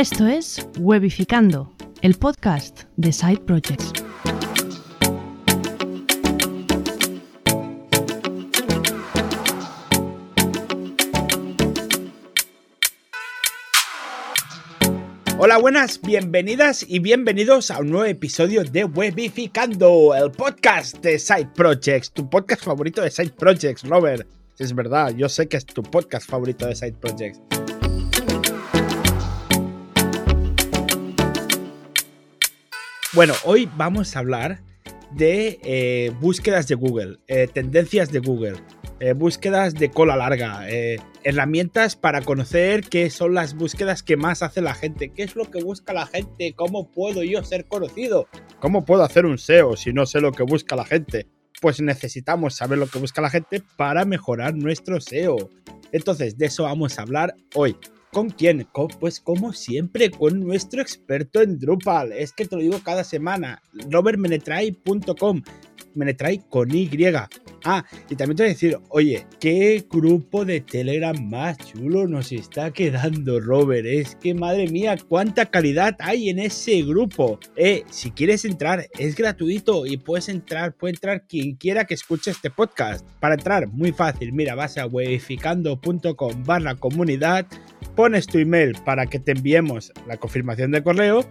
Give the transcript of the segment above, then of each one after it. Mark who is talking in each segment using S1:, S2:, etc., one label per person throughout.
S1: Esto es Webificando, el podcast de Side Projects.
S2: Hola, buenas, bienvenidas y bienvenidos a un nuevo episodio de Webificando, el podcast de Side Projects, tu podcast favorito de Side Projects, Robert. Es verdad, yo sé que es tu podcast favorito de Side Projects. Bueno, hoy vamos a hablar de eh, búsquedas de Google, eh, tendencias de Google, eh, búsquedas de cola larga, herramientas para conocer qué son las búsquedas que más hace la gente, qué es lo que busca la gente, cómo puedo yo ser conocido, cómo puedo hacer un SEO si no sé lo que busca la gente. Pues necesitamos saber lo que busca la gente para mejorar nuestro SEO. Entonces, de eso vamos a hablar hoy. ¿Con quién? pues como siempre, con nuestro experto en Drupal. Es que te lo digo cada semana. robertmenetray.com. Menetray con Y. Ah, y también te voy a decir, oye, ¿qué grupo de Telegram más chulo nos está quedando, Robert? Es que, madre mía, cuánta calidad hay en ese grupo. Eh, si quieres entrar, es gratuito y puedes entrar, puede entrar quien quiera que escuche este podcast. Para entrar, muy fácil, mira, vas a webificando.com barra comunidad, pones tu email para que te enviemos la confirmación de correo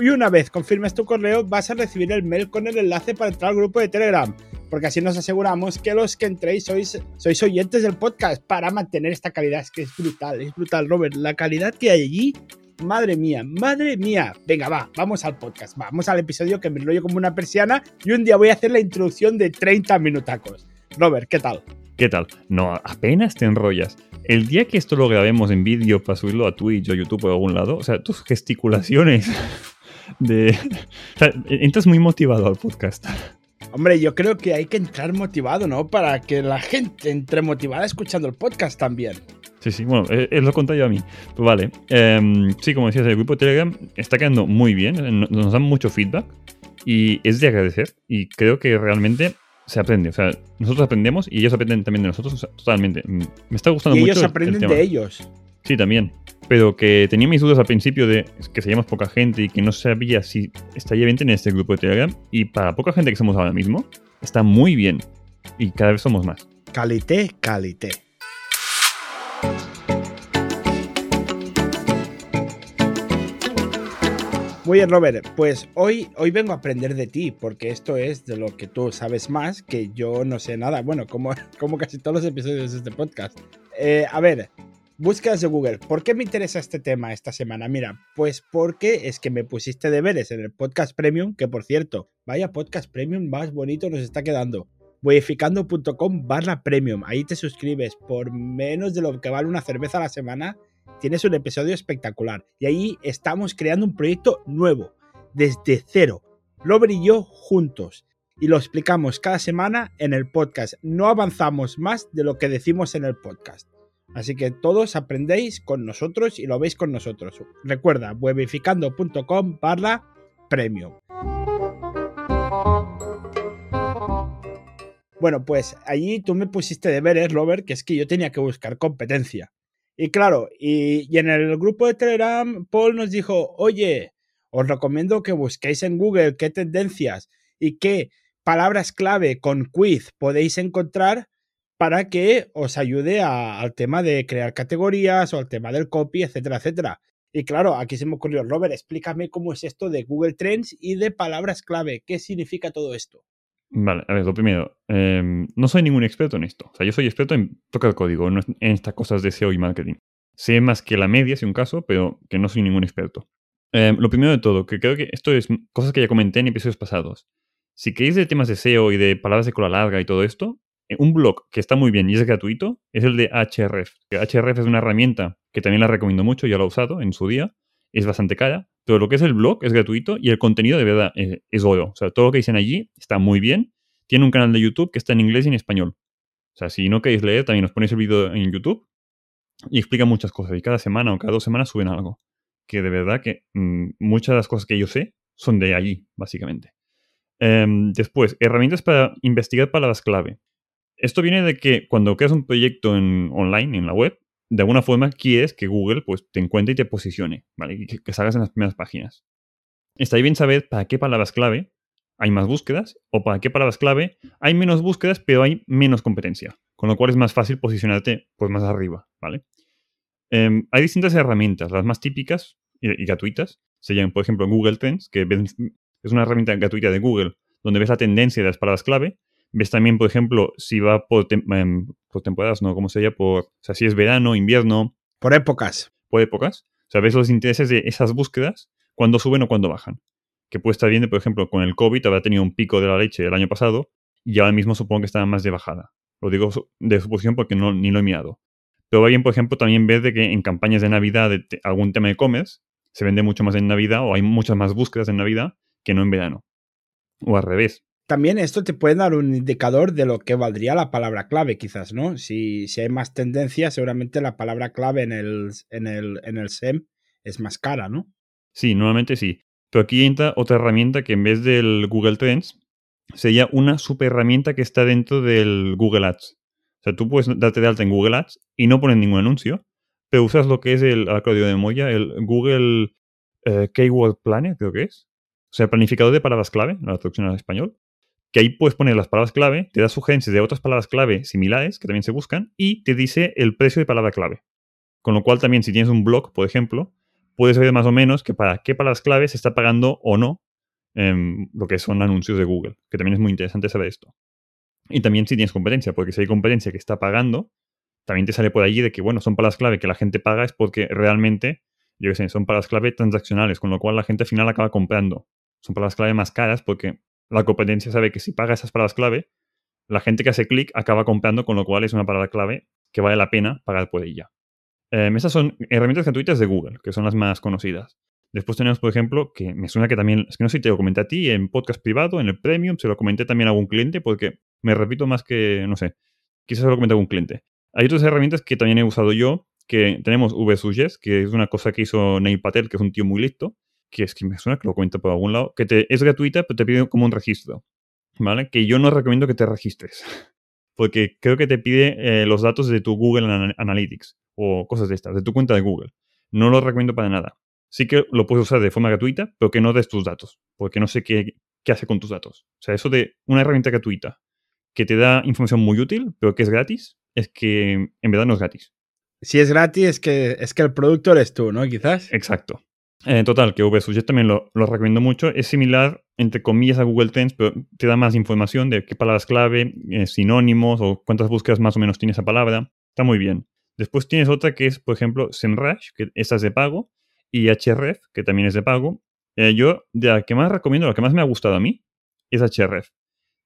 S2: y una vez confirmes tu correo vas a recibir el mail con el enlace para entrar al grupo de Telegram porque así nos aseguramos que los que entréis sois, sois oyentes del podcast para mantener esta calidad. Es que es brutal, es brutal, Robert. La calidad que hay allí, madre mía, madre mía. Venga, va, vamos al podcast, vamos al episodio que me enrollo como una persiana y un día voy a hacer la introducción de 30 minutacos. Robert, ¿qué tal?
S3: ¿Qué tal? No, apenas te enrollas. El día que esto lo grabemos en vídeo para subirlo a Twitch o YouTube o algún lado, o sea, tus gesticulaciones de... O sea, entras muy motivado al podcast.
S2: Hombre, yo creo que hay que entrar motivado, ¿no? Para que la gente entre motivada escuchando el podcast también.
S3: Sí, sí, bueno, es, lo contario yo a mí. Pues vale. Em, sí, como decías, el grupo de Telegram está quedando muy bien, eh, nos dan mucho feedback y es de agradecer. Y creo que realmente se aprende. O sea, nosotros aprendemos y ellos aprenden también de nosotros. O sea, totalmente. Mm, me está gustando mucho.
S2: Y ellos aprenden de ellos.
S3: Sí, también. Pero que tenía mis dudas al principio de que seríamos poca gente y que no sabía si estaría bien tener este grupo de Telegram. Y para poca gente que somos ahora mismo, está muy bien. Y cada vez somos más.
S2: Calité, calité. Muy bien, Robert. Pues hoy, hoy vengo a aprender de ti, porque esto es de lo que tú sabes más, que yo no sé nada. Bueno, como, como casi todos los episodios de este podcast. Eh, a ver, Búsquedas de Google. ¿Por qué me interesa este tema esta semana? Mira, pues porque es que me pusiste deberes en el podcast premium, que por cierto, vaya podcast premium más bonito nos está quedando. Webificando.com barra premium. Ahí te suscribes por menos de lo que vale una cerveza a la semana. Tienes un episodio espectacular. Y ahí estamos creando un proyecto nuevo, desde cero. Y yo juntos. Y lo explicamos cada semana en el podcast. No avanzamos más de lo que decimos en el podcast. Así que todos aprendéis con nosotros y lo veis con nosotros. Recuerda, webificando.com barra premium. Bueno, pues allí tú me pusiste deberes, Robert, que es que yo tenía que buscar competencia. Y claro, y, y en el grupo de Telegram, Paul nos dijo, oye, os recomiendo que busquéis en Google qué tendencias y qué palabras clave con quiz podéis encontrar para que os ayude al tema de crear categorías o al tema del copy, etcétera, etcétera. Y claro, aquí se me ocurrió, Robert, explícame cómo es esto de Google Trends y de palabras clave. ¿Qué significa todo esto?
S3: Vale, a ver, lo primero, em, no soy ningún experto en esto. O sea, yo soy experto en tocar código, en estas cosas de SEO y marketing. Sé más que la media, si un caso, pero que no soy ningún experto. Em, lo primero de todo, que creo que esto es cosas que ya comenté en episodios pasados. Si queréis de temas de SEO y de palabras de cola larga y todo esto, un blog que está muy bien y es gratuito es el de HRF. HRF es una herramienta que también la recomiendo mucho, ya lo he usado en su día, es bastante cara, pero lo que es el blog es gratuito y el contenido de verdad es, es oro. O sea, todo lo que dicen allí está muy bien. Tiene un canal de YouTube que está en inglés y en español. O sea, si no queréis leer, también os ponéis el vídeo en YouTube y explica muchas cosas. Y cada semana o cada dos semanas suben algo. Que de verdad que mm, muchas de las cosas que yo sé son de allí, básicamente. Em, después, herramientas para investigar palabras clave. Esto viene de que cuando creas un proyecto en, online, en la web, de alguna forma quieres que Google pues, te encuentre y te posicione, ¿vale? Y que, salgas en las primeras páginas. Está bien saber para qué palabras clave hay más búsquedas o para qué palabras clave hay menos búsquedas pero hay menos competencia, con lo cual es más fácil posicionarte pues más arriba, ¿vale? Em, hay distintas herramientas, las más típicas y, gratuitas serían, por ejemplo, Google Trends, que es una herramienta gratuita de Google donde ves la tendencia de las palabras clave. Ves también, por ejemplo, si va por, em, por temporadas, ¿no? ¿Cómo sería? Por, o sea, si es verano, invierno.
S2: Por épocas.
S3: Por épocas. O sea, ves los intereses de esas búsquedas, cuando suben o cuando bajan que puede estar bien, por ejemplo, con el COVID había tenido un pico de la leche el año pasado y ahora mismo supongo que está más de bajada. Lo digo de suposición porque no, ni lo he mirado. Pero va bien, por ejemplo, también ver de que en campañas de Navidad de algún tema de e-commerce se vende mucho más en Navidad o hay muchas más búsquedas en Navidad que no en verano. O al revés.
S2: También esto te puede dar un indicador de lo que valdría la palabra clave, quizás, ¿no? Si, si hay más tendencia, seguramente la palabra clave en el, en, el, en el SEM es más cara, ¿no?
S3: Sí, normalmente sí. Pero aquí entra otra herramienta que en vez del Google Trends sería una super herramienta que está dentro del Google Ads. O sea, tú puedes darte de alta en Google Ads y no poner ningún anuncio, pero usas lo que es el, código de Moya, el Google eh, Keyword Planner, creo que es. O sea, planificador de palabras clave, la traducción al español. Que ahí puedes poner las palabras clave, te da sugerencias de otras palabras clave similares que también se buscan y te dice el precio de palabra clave. Con lo cual también si tienes un blog, por ejemplo, puedes ver más o menos que para qué palabras clave se está pagando o no em, lo que son anuncios de Google, que también es muy interesante saber esto. Y también si tienes competencia, porque si hay competencia que está pagando, también te sale por allí de que, bueno, son palabras clave que la gente paga es porque realmente, yo qué sé, son palabras clave transaccionales, con lo cual la gente al final acaba comprando. Son palabras clave más caras porque la competencia sabe que si paga esas palabras clave, la gente que hace clic acaba comprando, con lo cual es una palabra clave que vale la pena pagar por ella. Em, esas son herramientas gratuitas de Google, que son las más conocidas. Después tenemos, por ejemplo, que me suena que también, es que no sé si te lo comenté a ti, en podcast privado, en el Premium, se lo comenté también a algún cliente, porque me repito más que, no sé, quizás se lo comenté a algún cliente. Hay otras herramientas que también he usado yo, que tenemos VSuggest, que es una cosa que hizo Neil Patel, que es un tío muy listo, que es que me suena que lo comento por algún lado, que te, es gratuita, pero te pide como un registro, ¿vale? Que yo no recomiendo que te registres, porque creo que te pide eh, los datos de tu Google Analytics o cosas de estas, de tu cuenta de Google. No lo recomiendo para nada. Sí que lo puedes usar de forma gratuita, pero que no des tus datos, porque no sé qué, qué hace con tus datos. O sea, eso de una herramienta gratuita que te da información muy útil, pero que es gratis, es que en verdad no es gratis.
S2: Si es gratis, es que, es que el producto eres tú, ¿no? Quizás.
S3: Exacto. En eh, total, que VSuggest también lo, lo, recomiendo mucho. Es similar, entre comillas, a Google Trends, pero te da más información de qué palabras clave, eh, sinónimos o cuántas búsquedas más o menos tiene esa palabra. Está muy bien. Después tienes otra que es, por ejemplo, SEMrush, que esa es de pago, y HRF, que también es de pago. Eh, yo, de la que más recomiendo, la que más me ha gustado a mí, es HRF.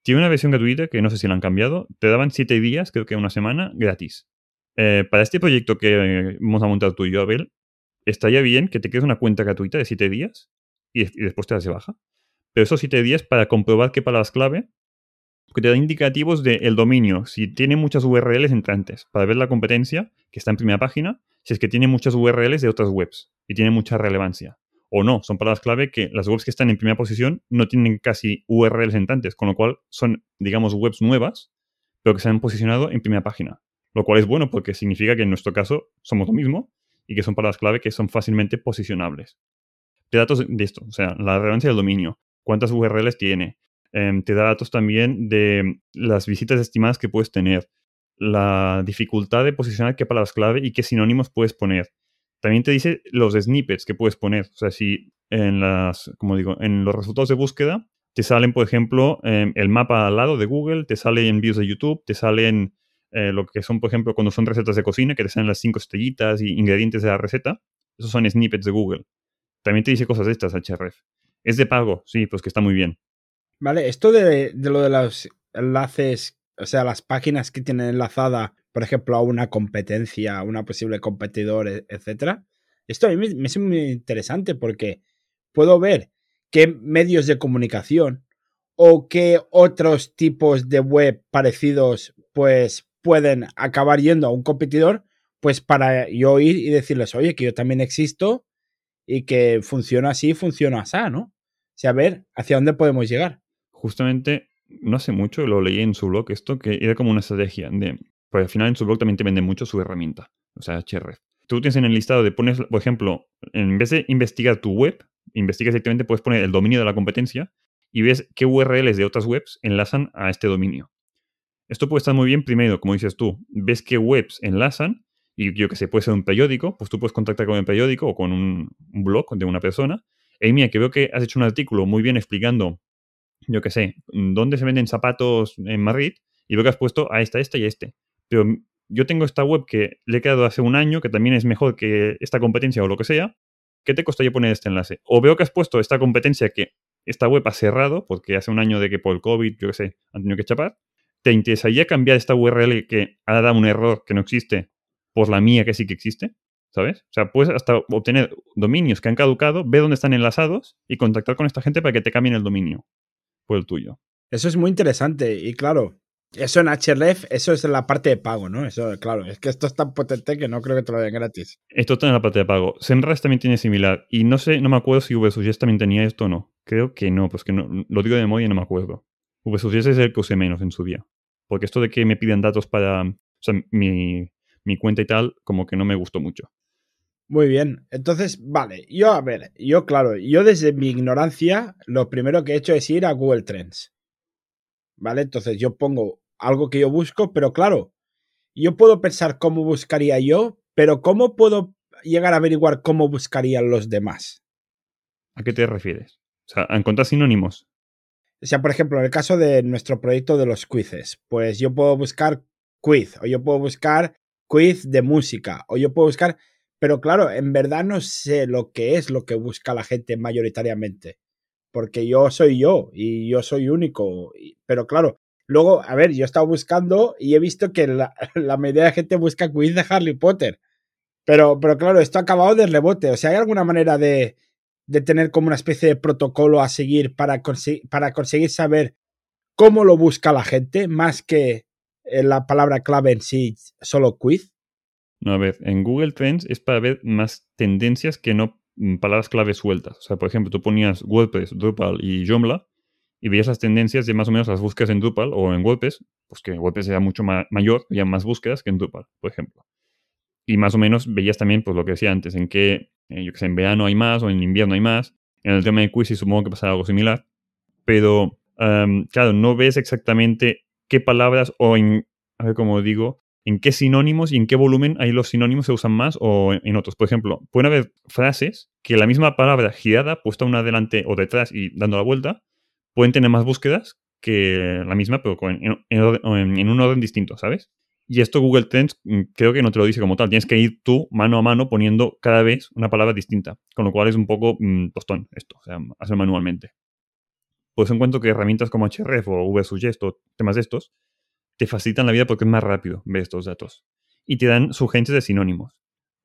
S3: Tiene una versión gratuita que no sé si la han cambiado. Te daban 7 días, creo que una semana, gratis. Eh, para este proyecto que vamos a montar tú y yo, Abel, estaría bien que te crees una cuenta gratuita de 7 días y, después te das de baja. Pero esos 7 días para comprobar qué palabras clave que te da indicativos del dominio, si tiene muchas URLs entrantes, para ver la competencia que está en primera página, si es que tiene muchas URLs de otras webs y tiene mucha relevancia. O no, son palabras clave que las webs que están en primera posición no tienen casi URLs entrantes, con lo cual son, digamos, webs nuevas, pero que se han posicionado en primera página. Lo cual es bueno porque significa que en nuestro caso somos lo mismo y que son palabras clave que son fácilmente posicionables. De datos de esto, o sea, la relevancia del dominio, cuántas URLs tiene, Em, te da datos también de las visitas estimadas que puedes tener, la dificultad de posicionar qué palabras clave y qué sinónimos puedes poner. También te dice los snippets que puedes poner. O sea, si en las, como digo, en los resultados de búsqueda te salen, por ejemplo, em, el mapa al lado de Google, te sale en views de YouTube, te salen eh, lo que son, por ejemplo, cuando son recetas de cocina, que te salen las cinco estrellitas y ingredientes de la receta. Esos son snippets de Google. También te dice cosas de estas, HRF. Es de pago, sí, pues que está muy bien.
S2: Vale, esto de, lo de los enlaces, o sea, las páginas que tienen enlazada, por ejemplo, a una competencia, a una posible competidor, e, etcétera, esto a mí me, me es muy interesante porque puedo ver qué medios de comunicación o qué otros tipos de web parecidos pues pueden acabar yendo a un competidor pues para yo ir y decirles, oye, que yo también existo y que funciona así, funciona así, ¿no? O sea, a ver hacia dónde podemos llegar
S3: justamente no hace mucho lo leí en su blog esto, que era como una estrategia de, pues al final en su blog también te vende mucho su herramienta. o sea, href. Tú tienes en el listado de pones, por ejemplo, en vez de investigar tu web, investigas directamente, puedes poner el dominio de la competencia y ves qué URLs de otras webs enlazan a este dominio. Esto puede estar muy bien primero, como dices tú, ves qué webs enlazan y yo que sé, puede ser un periódico, pues tú puedes contactar con el periódico o con un, blog de una persona. Y mira, que veo que has hecho un artículo muy bien explicando, yo que sé, dónde se venden zapatos en Madrid y veo que has puesto a esta, esta y a este. Pero yo tengo esta web que le he creado hace un año, que también es mejor que esta competencia o lo que sea. ¿Qué te costaría poner este enlace? O veo que has puesto esta competencia que esta web ha cerrado porque hace un año de que por el COVID, yo que sé, han tenido que chapar. ¿Te interesaría cambiar esta URL que ha dado un error que no existe por la mía que sí que existe, ¿sabes? O sea, puedes hasta obtener dominios que han caducado, ver dónde están enlazados y contactar con esta gente para que te cambien el dominio por el tuyo.
S2: Eso es muy interesante y claro, eso en href, eso es la parte de pago, ¿no? Eso, claro, es que esto es tan potente que no creo que te lo den gratis.
S3: Esto está en la parte de pago. Semrush también tiene similar. Y no sé, no me acuerdo si VSUGES también tenía esto o no. Creo que no, pues que no, lo digo de memoria y no me acuerdo. VSUGES es el que usé menos en su día. Porque esto de que me piden datos para. O sea, mi, mi cuenta y tal, como que no me gustó mucho.
S2: Muy bien, entonces, vale, yo a ver, yo claro, yo desde mi ignorancia, lo primero que he hecho es ir a Google Trends. ¿Vale? Entonces yo pongo algo que yo busco, pero claro, yo puedo pensar cómo buscaría yo, pero ¿cómo puedo llegar a averiguar cómo buscarían los demás?
S3: ¿A qué te refieres? O sea, a encontrar sinónimos.
S2: O sea, por ejemplo, en el caso de nuestro proyecto de los quizzes, pues yo puedo buscar quiz o yo puedo buscar quiz de música o yo puedo buscar, pero claro, en verdad no sé lo que es lo que busca la gente mayoritariamente, porque yo soy yo y yo soy único, pero claro, luego, a ver, yo he estado buscando y he visto que la, mayoría de gente busca quiz de Harry Potter, pero, pero claro, esto ha acabado de rebote, o sea, ¿hay alguna manera de, de tener como una especie de protocolo a seguir para, para conseguir saber cómo lo busca la gente, más que eh, la palabra clave en sí solo quiz?
S3: No, a ver, en Google Trends es para ver más tendencias que no mm, palabras clave sueltas. O sea, por ejemplo, tú ponías WordPress, Drupal y Joomla y veías las tendencias de más o menos las búsquedas en Drupal o en WordPress, pues que WordPress era mucho mayor, había más búsquedas que en Drupal, por ejemplo. Y más o menos veías también, pues lo que decía antes, en eh, que sé, en verano hay más o en invierno hay más. En el tema de quiz supongo que pasaba algo similar. Pero, claro, no ves exactamente qué palabras o en, a ver cómo digo, en qué sinónimos y en qué volumen ahí los sinónimos se usan más o en otros. Por ejemplo, pueden haber frases que la misma palabra girada, puesta una delante o detrás y dando la vuelta, pueden tener más búsquedas que la misma, pero en, en, un orden distinto, ¿sabes? Y esto Google Trends mm, creo que no te lo dice como tal. Tienes que ir tú mano a mano poniendo cada vez una palabra distinta. Con lo cual es un poco mm, tostón esto, o sea, hacer manualmente. Por eso encuentro que herramientas como Href o VSuggest o temas de estos te facilitan la vida porque es más rápido ver estos datos. Y te dan sugerencias de sinónimos.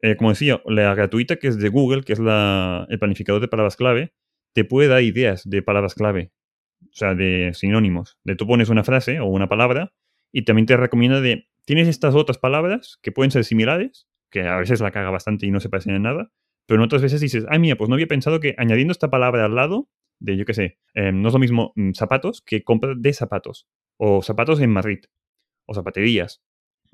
S3: Eh, como decía, la gratuita que es de Google, que es el planificador de palabras clave, te puede dar ideas de palabras clave. O sea, de sinónimos. De tú pones una frase o una palabra y también te recomienda de, tienes estas otras palabras que pueden ser similares, que a veces la caga bastante y no se parecen en nada, pero en otras veces dices, ay mía, pues no había pensado que añadiendo esta palabra al lado de, yo qué sé, em, no es lo mismo mm, zapatos que compra de zapatos, o zapatos en Madrid, o zapaterías.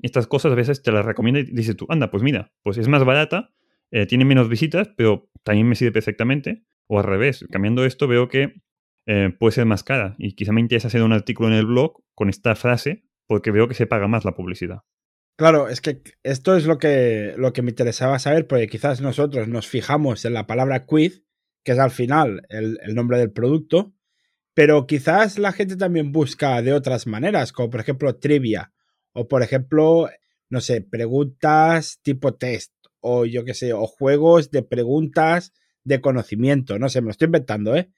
S3: Estas cosas a veces te las recomienda y dices tú, anda, pues mira, pues es más barata, eh, tiene menos visitas, pero también me sirve perfectamente. O al revés, cambiando esto veo que eh, puede ser más cara y quizá me interesa hacer un artículo en el blog con esta frase porque veo que se paga más la publicidad.
S2: Claro, es que esto es lo que, lo que me interesaba saber, porque quizás nosotros nos fijamos en la palabra quiz que es al final el, nombre del producto, pero quizás la gente también busca de otras maneras, como por ejemplo trivia, o por ejemplo, no sé, preguntas tipo test, o yo qué sé, o juegos de preguntas de conocimiento, no sé, me lo estoy inventando, ¿eh?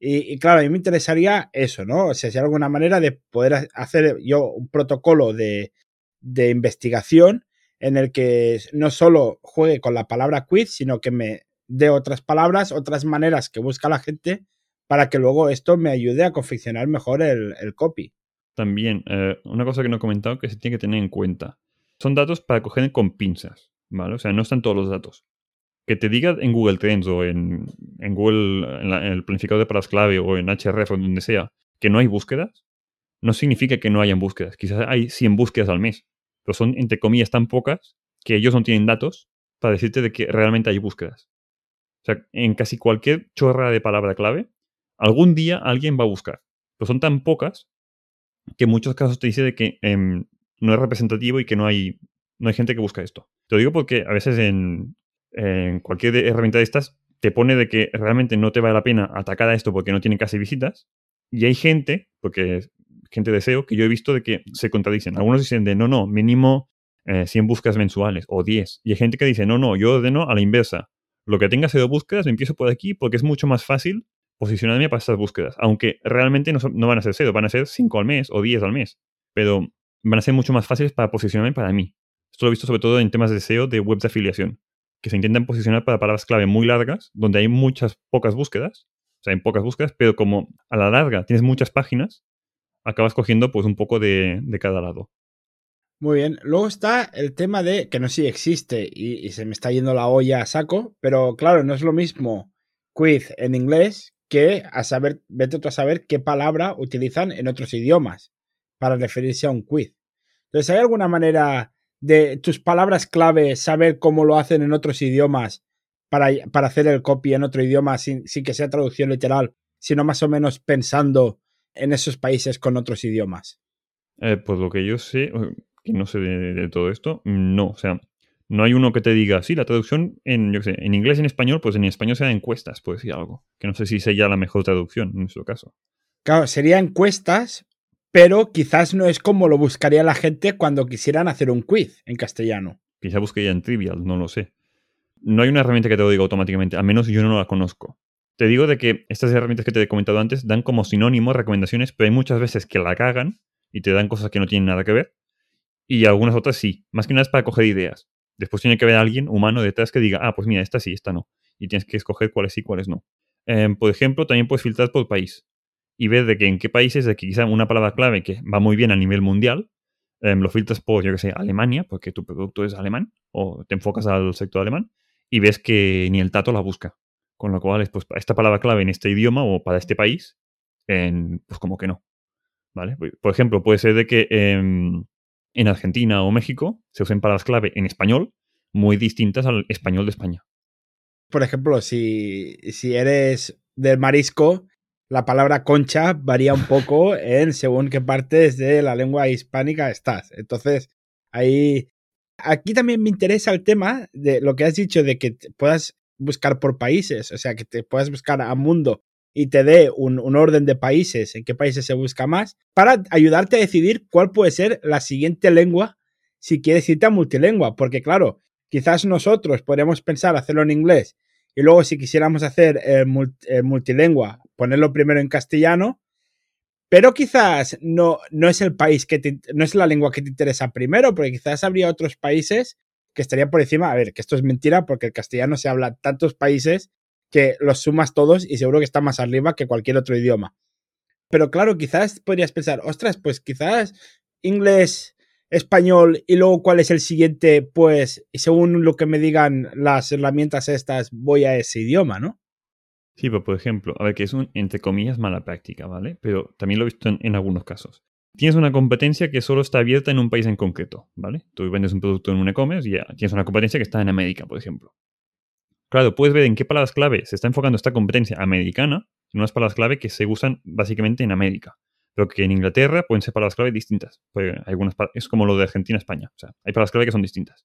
S2: Y, claro, a mí me interesaría eso, ¿no? O sea, si hay alguna manera de poder hacer yo un protocolo de, de investigación en el que no solo juegue con la palabra quiz, sino que me de otras palabras, otras maneras que busca la gente para que luego esto me ayude a confeccionar mejor el, copy.
S3: También, eh, una cosa que no he comentado que se tiene que tener en cuenta. Son datos para coger con pinzas, ¿vale? O sea, no están todos los datos. Que te diga en Google Trends o en, Google, en, el planificador de palabras clave o en HRF o donde sea, que no hay búsquedas, no significa que no hayan búsquedas. Quizás hay 100 búsquedas al mes, pero son, entre comillas, tan pocas que ellos no tienen datos para decirte de que realmente hay búsquedas. O sea, en casi cualquier chorra de palabra clave, algún día alguien va a buscar. Pero son tan pocas que en muchos casos te dice de que em, no es representativo y que no hay, no hay gente que busca esto. Te lo digo porque a veces en, en cualquier herramienta de estas te pone de que realmente no te vale la pena atacar a esto porque no tiene casi visitas. Y hay gente, porque gente de SEO, que yo he visto de que se contradicen. Algunos dicen de no, no, mínimo 100 eh, búsquedas mensuales o 10. Y hay gente que dice, no, no, yo ordeno a la inversa. Lo que tenga SEO búsquedas, empiezo por aquí porque es mucho más fácil posicionarme para estas búsquedas. Aunque realmente no, van a ser SEO, van a ser 5 al mes o 10 al mes. Pero van a ser mucho más fáciles para posicionarme para mí. Esto lo he visto sobre todo en temas de SEO de web de afiliación que se intentan posicionar para palabras clave muy largas, donde hay muchas pocas búsquedas, o sea, hay pocas búsquedas, pero como a la larga tienes muchas páginas, acabas cogiendo pues un poco de, cada lado.
S2: Muy bien. Luego está el tema de que no sé si existe y, se me está yendo la olla a saco, pero claro, no es lo mismo quiz en inglés que a saber, vete tú a saber qué palabra utilizan en otros idiomas para referirse a un quiz. Entonces, ¿hay alguna manera de tus palabras clave, saber cómo lo hacen en otros idiomas para, para hacer el copy en otro idioma sin, que sea traducción literal, sino más o menos pensando en esos países con otros idiomas?
S3: Eh, pues lo que yo sé, que no sé de, todo esto, no, o sea, no hay uno que te diga, sí, la traducción en, yo sé, en inglés y en español, pues en español sea encuestas, puede decir algo, que no sé si sería la mejor traducción en nuestro caso.
S2: Claro, sería encuestas, pero quizás no es como lo buscaría la gente cuando quisieran hacer un quiz en castellano.
S3: Quizá buscaría en Trivial, no lo sé. No hay una herramienta que te lo diga automáticamente, al menos yo no la conozco. Te digo de que estas herramientas que te he comentado antes dan como sinónimo recomendaciones, pero hay muchas veces que la cagan y te dan cosas que no tienen nada que ver. Y algunas otras sí. Más que nada es para coger ideas. Después tiene que haber alguien humano detrás que diga, ah, pues mira, esta sí, esta no. Y tienes que escoger cuáles sí, cuáles no. Em, por ejemplo, también puedes filtrar por país y ver de que en qué países, de que quizá una palabra clave que va muy bien a nivel mundial, em, lo filtras por, yo que sé, Alemania, porque tu producto es alemán, o te enfocas al sector alemán, y ves que ni el tato la busca. Con lo cual, pues esta palabra clave en este idioma o para este país, pues como que no. ¿Vale? Por ejemplo, puede ser de que em, en Argentina o México se usen palabras clave en español muy distintas al español de España.
S2: Por ejemplo, si, si eres del marisco la palabra concha varía un poco en según qué partes de la lengua hispánica estás. Entonces, ahí. Aquí también me interesa el tema de lo que has dicho de que puedas buscar por países, o sea, que te puedas buscar a mundo y te dé un, un, orden de países, en qué países se busca más, para ayudarte a decidir cuál puede ser la siguiente lengua si quieres irte a multilingua. Porque, claro, quizás nosotros podríamos pensar hacerlo en inglés y luego si quisiéramos hacer eh, eh, multilingua, ponerlo primero en castellano, pero quizás no, no es el país que no es la lengua que te interesa primero, porque quizás habría otros países que estarían por encima. A ver, que esto es mentira porque el castellano se habla en tantos países que los sumas todos y seguro que está más arriba que cualquier otro idioma. Pero claro, quizás podrías pensar, ostras, pues quizás inglés español y luego cuál es el siguiente, pues según lo que me digan las herramientas estas, voy a ese idioma, ¿no?
S3: Sí, pero por ejemplo, a ver, que es un, entre comillas, mala práctica, ¿vale? Pero también lo he visto en, algunos casos. Tienes una competencia que solo está abierta en un país en concreto, ¿vale? Tú vendes un producto en un e-commerce y ya tienes una competencia que está en América, por ejemplo. Claro, puedes ver en qué palabras clave se está enfocando esta competencia americana, en unas palabras clave que se usan básicamente en América pero que en Inglaterra pueden ser palabras clave distintas. algunas, es como lo de Argentina-España. O sea, hay palabras clave que son distintas.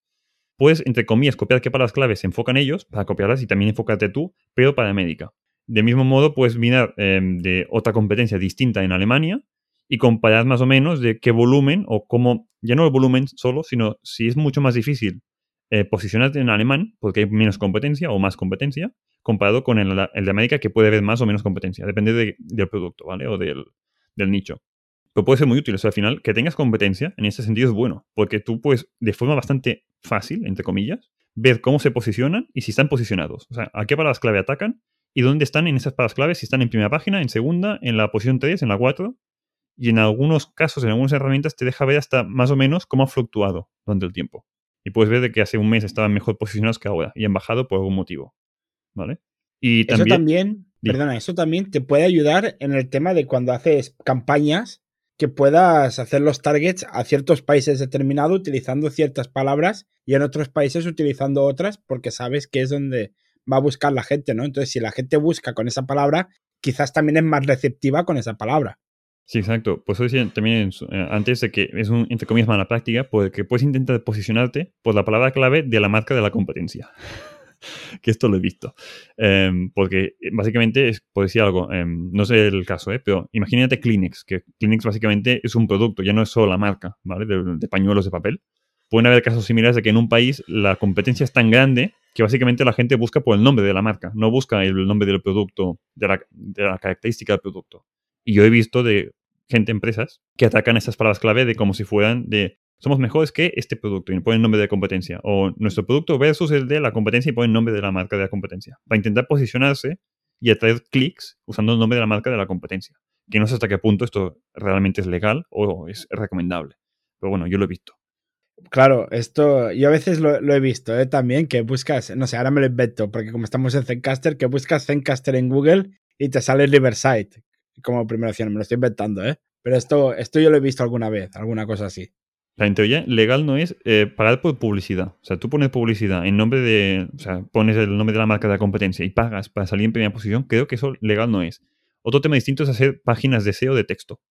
S3: Puedes, entre comillas, copiar qué palabras clave se enfocan ellos para copiarlas y también enfocarte tú, pero para América. De mismo modo, puedes mirar em, de otra competencia distinta en Alemania y comparar más o menos de qué volumen o cómo, ya no el volumen solo, sino si es mucho más difícil eh, posicionarte en alemán, porque hay menos competencia o más competencia, comparado con el, de América, que puede haber más o menos competencia, depende del producto, ¿vale? O del, del nicho. Pero puede ser muy útil. O sea, al final, que tengas competencia en ese sentido es bueno, porque tú puedes, de forma bastante fácil, entre comillas, ver cómo se posicionan y si están posicionados. O sea, a qué palabras clave atacan y dónde están en esas palabras claves, si están en primera página, en segunda, en la posición 3, en la 4. Y en algunos casos, en algunas herramientas, te deja ver hasta más o menos cómo ha fluctuado durante el tiempo. Y puedes ver de que hace un mes estaban mejor posicionados que ahora y han bajado por algún motivo. ¿Vale?
S2: Y también, Eso también Perdona, eso también te puede ayudar en el tema de cuando haces campañas que puedas hacer los targets a ciertos países determinados utilizando ciertas palabras y en otros países utilizando otras porque sabes que es donde va a buscar la gente, ¿no? Entonces, si la gente busca con esa palabra, quizás también es más receptiva con esa palabra.
S3: Sí, exacto. Pues eso decía también eh, antes de que es un, entre comillas, mala práctica, porque puedes intentar posicionarte por la palabra clave de la marca de la competencia. que esto lo he visto. Em, porque eh, básicamente, es, por decir algo, em, no sé el caso, ¿eh? pero imagínate Kleenex, que Kleenex básicamente es un producto, ya no es solo la marca, ¿vale? De, pañuelos de papel. Pueden haber casos similares de que en un país la competencia es tan grande que básicamente la gente busca por el nombre de la marca, no busca el nombre del producto, de la, de la característica del producto. Y yo he visto de gente, empresas, que atacan estas palabras clave de como si fueran de somos mejores que este producto y ponen nombre de competencia. O nuestro producto versus el de la competencia y ponen nombre de la marca de la competencia. Para intentar posicionarse y atraer clics usando el nombre de la marca de la competencia. Que no sé hasta qué punto esto realmente es legal o es recomendable. Pero bueno, yo lo he visto.
S2: Claro, esto yo a veces lo, he visto ¿eh? también, que buscas, no sé, ahora me lo invento, porque como estamos en Zencaster, que buscas Zencaster en Google y te sale Riverside como primera opción, me lo estoy inventando, ¿eh? Pero esto, esto yo lo he visto alguna vez, alguna cosa así.
S3: La legal no es eh, pagar por publicidad. O sea, tú pones publicidad en nombre de. O sea, pones el nombre de la marca de la competencia y pagas para salir en primera posición. Creo que eso legal no es. Otro tema distinto es hacer páginas de SEO de texto.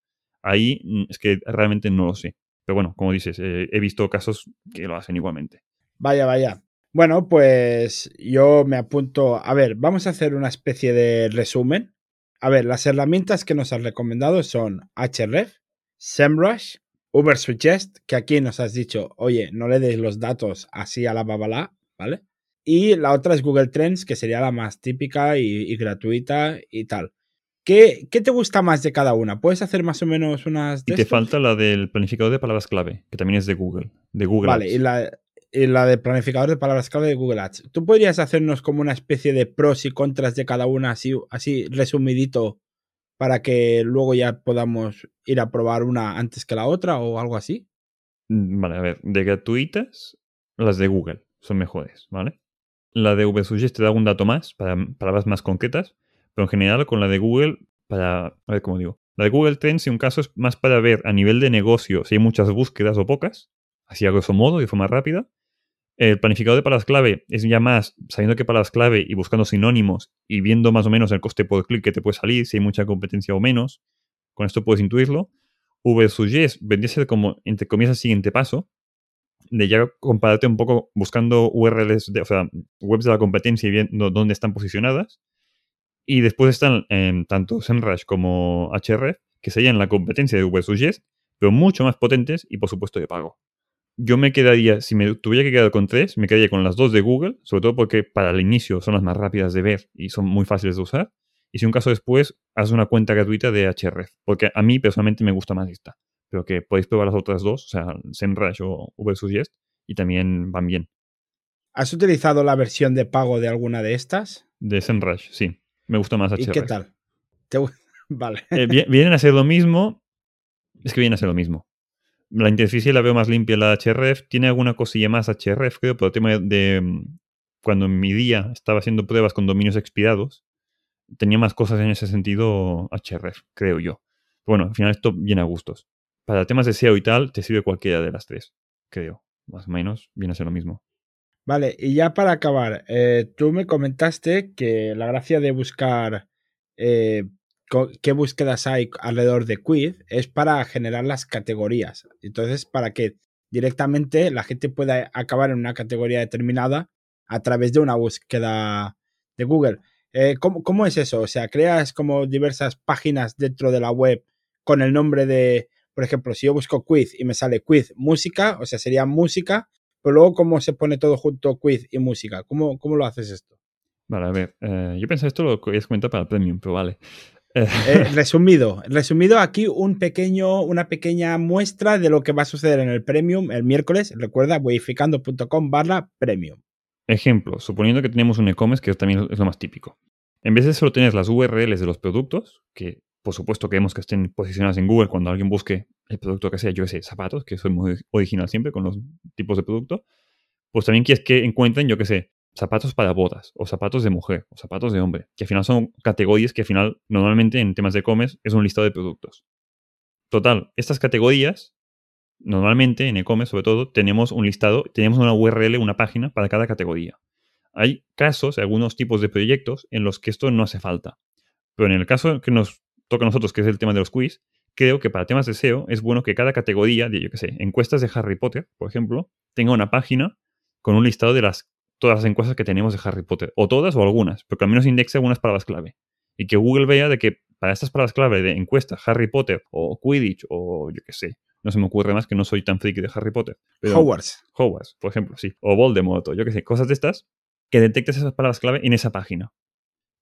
S3: Ahí mm, es que realmente no lo sé. Pero bueno, como dices, eh, he visto casos que lo hacen igualmente.
S2: Vaya, vaya. Bueno, pues yo me apunto. A ver, vamos a hacer una especie de resumen. A ver, las herramientas que nos has recomendado son Href, SEMrush, Ubersuggest, que aquí nos has dicho, oye, no le des los datos así a la babala, ¿vale? Y la otra es Google Trends, que sería la más típica y, gratuita y tal. ¿Qué, ¿Qué, te gusta más de cada una? ¿Puedes hacer más o menos unas...
S3: y te falta la del planificador de palabras clave, que también es de Google. De Google
S2: vale, y la, y la de planificador de palabras clave de Google Ads. ¿Tú podrías hacernos como una especie de pros y contras de cada una, así, así resumidito, para que luego ya podamos ir a probar una antes que la otra o algo así?
S3: Mm, vale, a ver, de gratuitas, las de Google son mejores, ¿vale? La de VSuggest te da un dato más para palabras más concretas, pero en general con la de Google, para, a ver cómo digo, la de Google Trends en un caso es más para ver a nivel de negocio si hay muchas búsquedas o pocas, así a grosso modo, de forma rápida, el planificador de palabras clave es ya más sabiendo qué palabras clave y buscando sinónimos y viendo más o menos el coste por clic que te puede salir, si hay mucha competencia o menos. Con esto puedes intuirlo. VSuggest vendría a ser como, entre comillas, el siguiente paso, de ya compararte un poco buscando URLs, de, o sea, webs de la competencia y viendo dónde están posicionadas. Y después están en tanto SEMrush como HRF, que serían la competencia de VSuggest, pero mucho más potentes y por supuesto de pago yo me quedaría, si me tuviera que quedar con tres, me quedaría con las dos de Google, sobre todo porque para el inicio son las más rápidas de ver y son muy fáciles de usar. Y si un caso después, haz una cuenta gratuita de HRF, porque a mí personalmente me gusta más esta. Pero que podéis probar las otras dos, o sea, SEMrush o VSuggest, y también van bien.
S2: ¿Has utilizado la versión de pago de alguna de estas?
S3: De SEMrush, sí. Me gusta más HRF.
S2: ¿Y qué tal? Vale.
S3: Eh, vienen a ser lo mismo. Es que vienen a ser lo mismo. La interfaz la veo más limpia la HRF. Tiene alguna cosilla más HRF, creo, pero el tema de mm, cuando en mi día estaba haciendo pruebas con dominios expirados, tenía más cosas en ese sentido HRF, creo yo. bueno, al final esto viene a gustos. Para temas de SEO y tal, te sirve cualquiera de las tres, creo. Más o menos viene a ser lo mismo.
S2: Vale, y ya para acabar, eh, tú me comentaste que la gracia de buscar eh, qué búsquedas hay alrededor de quiz es para generar las categorías. Entonces, para que directamente la gente pueda acabar en una categoría determinada a través de una búsqueda de Google. Eh, ¿cómo, es eso? O sea, creas como diversas páginas dentro de la web con el nombre de, por ejemplo, si yo busco quiz y me sale quiz música, o sea, sería música, pero luego cómo se pone todo junto quiz y música. ¿Cómo, cómo lo haces esto?
S3: Vale, a ver, eh, yo pensé esto lo que es cuenta para premium, pero vale.
S2: Eh, resumido, resumido aquí un pequeño, una pequeña muestra de lo que va a suceder en el Premium el miércoles. Recuerda, weificando.com barra Premium.
S3: Ejemplo, suponiendo que tenemos un e-commerce, que también es lo más típico. En vez de solo tener las URLs de los productos, que por supuesto queremos que estén posicionadas en Google cuando alguien busque el producto que sea, yo sé, zapatos, que soy muy original siempre con los tipos de producto, pues también quieres que encuentren, yo que sé, zapatos para bodas, o zapatos de mujer, o zapatos de hombre, que al final son categorías que al final normalmente en temas de e-commerce es un listado de productos. Total, estas categorías, normalmente en e-commerce sobre todo, tenemos un listado, tenemos una URL, una página para cada categoría. Hay casos, algunos tipos de proyectos en los que esto no hace falta. Pero en el caso que nos toca a nosotros, que es el tema de los quiz, creo que para temas de SEO es bueno que cada categoría, de, yo qué sé, encuestas de Harry Potter, por ejemplo, tenga una página con un listado de las, todas las encuestas que tenemos de Harry Potter. O todas o algunas, porque al menos indexe algunas palabras clave. Y que Google vea de que para estas palabras clave de encuestas, Harry Potter o Quidditch o yo qué sé, no se me ocurre más que no soy tan friki de Harry Potter.
S2: Pero Hogwarts.
S3: Hogwarts, por ejemplo, sí. O Voldemort o yo qué sé, cosas de estas, que detectes esas palabras clave en esa página.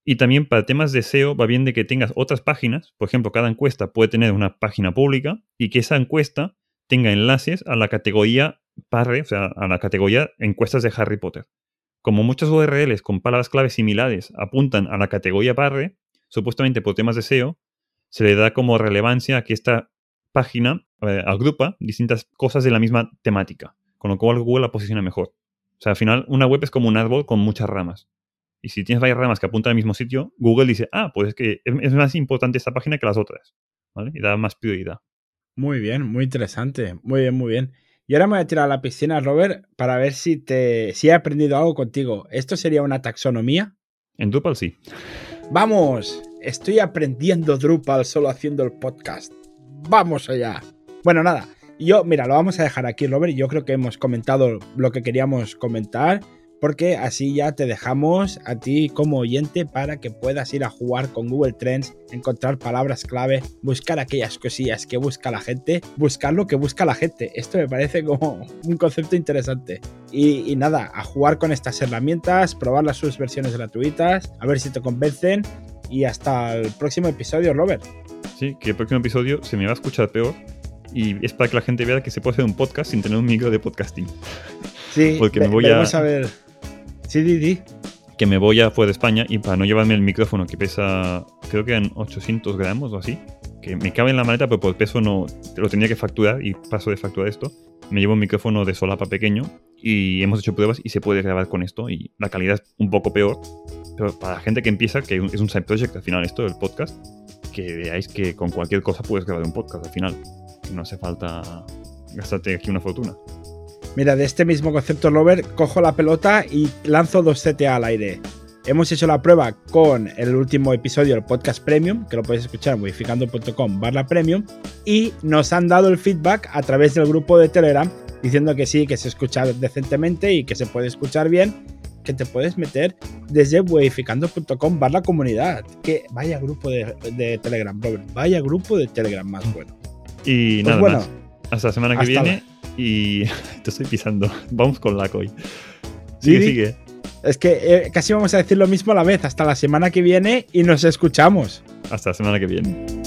S3: Y también para temas de SEO va bien de que tengas otras páginas, por ejemplo, cada encuesta puede tener una página pública y que esa encuesta tenga enlaces a la categoría parre, o sea, a la categoría encuestas de Harry Potter. Como muchas URLs con palabras clave similares apuntan a la categoría parre, supuestamente por temas de SEO, se le da como relevancia a que esta página eh, agrupa distintas cosas de la misma temática, con lo cual Google la posiciona mejor. O sea, al final una web es como un árbol con muchas ramas. Y si tienes varias ramas que apuntan al mismo sitio, Google dice, ah, pues es que es más importante esta página que las otras. ¿Vale? Y da más prioridad.
S2: Muy bien, muy interesante. Muy bien, muy bien. Y ahora me voy a tirar a la piscina, Robert, para ver si, te, si he aprendido algo contigo. ¿Esto sería una taxonomía?
S3: En Drupal sí.
S2: ¡Vamos! Estoy aprendiendo Drupal solo haciendo el podcast. ¡Vamos allá! Bueno, nada. Yo, mira, lo vamos a dejar aquí, Robert. Yo creo que hemos comentado lo que queríamos comentar porque así ya te dejamos a ti como oyente para que puedas ir a jugar con Google Trends, encontrar palabras clave, buscar aquellas cosillas que busca la gente, buscar lo que busca la gente. Esto me parece como un concepto interesante. Y, nada, a jugar con estas herramientas, probar las sus versiones gratuitas, a ver si te convencen. Y hasta el próximo episodio, Robert.
S3: Sí, que el próximo episodio se me va a escuchar peor y es para que la gente vea que se puede hacer un podcast sin tener un micro de podcasting.
S2: Sí, porque me voy a... a ver Di,
S3: Que me voy a fuera de España y para no llevarme el micrófono que pesa, creo que en 800 gramos o así, que me cabe en la maleta, pero por peso no lo tenía que facturar y paso de facturar esto. Me llevo un micrófono de solapa pequeño y hemos hecho pruebas y se puede grabar con esto y la calidad es un poco peor. Pero para la gente que empieza, que es un side project al final esto, el podcast, que veáis que con cualquier cosa puedes grabar un podcast al final. No hace falta gastarte aquí una fortuna.
S2: Mira, de este mismo concepto Lover, cojo la pelota y lanzo dos CTA al aire. Hemos hecho la prueba con el último episodio del podcast premium, que lo podéis escuchar en modificando.com barra premium, y nos han dado el feedback a través del grupo de Telegram diciendo que sí, que se escucha decentemente y que se puede escuchar bien, que te puedes meter desde modificando.com barra comunidad. Que vaya grupo de, Telegram, Robert, vaya grupo de Telegram más bueno.
S3: Y pues nada más. Hasta la semana que viene y te estoy pisando. Vamos con la COI. Sigue, sigue.
S2: Es que eh, casi vamos a decir lo mismo a la vez. Hasta la semana que viene y nos escuchamos.
S3: Hasta la semana que viene.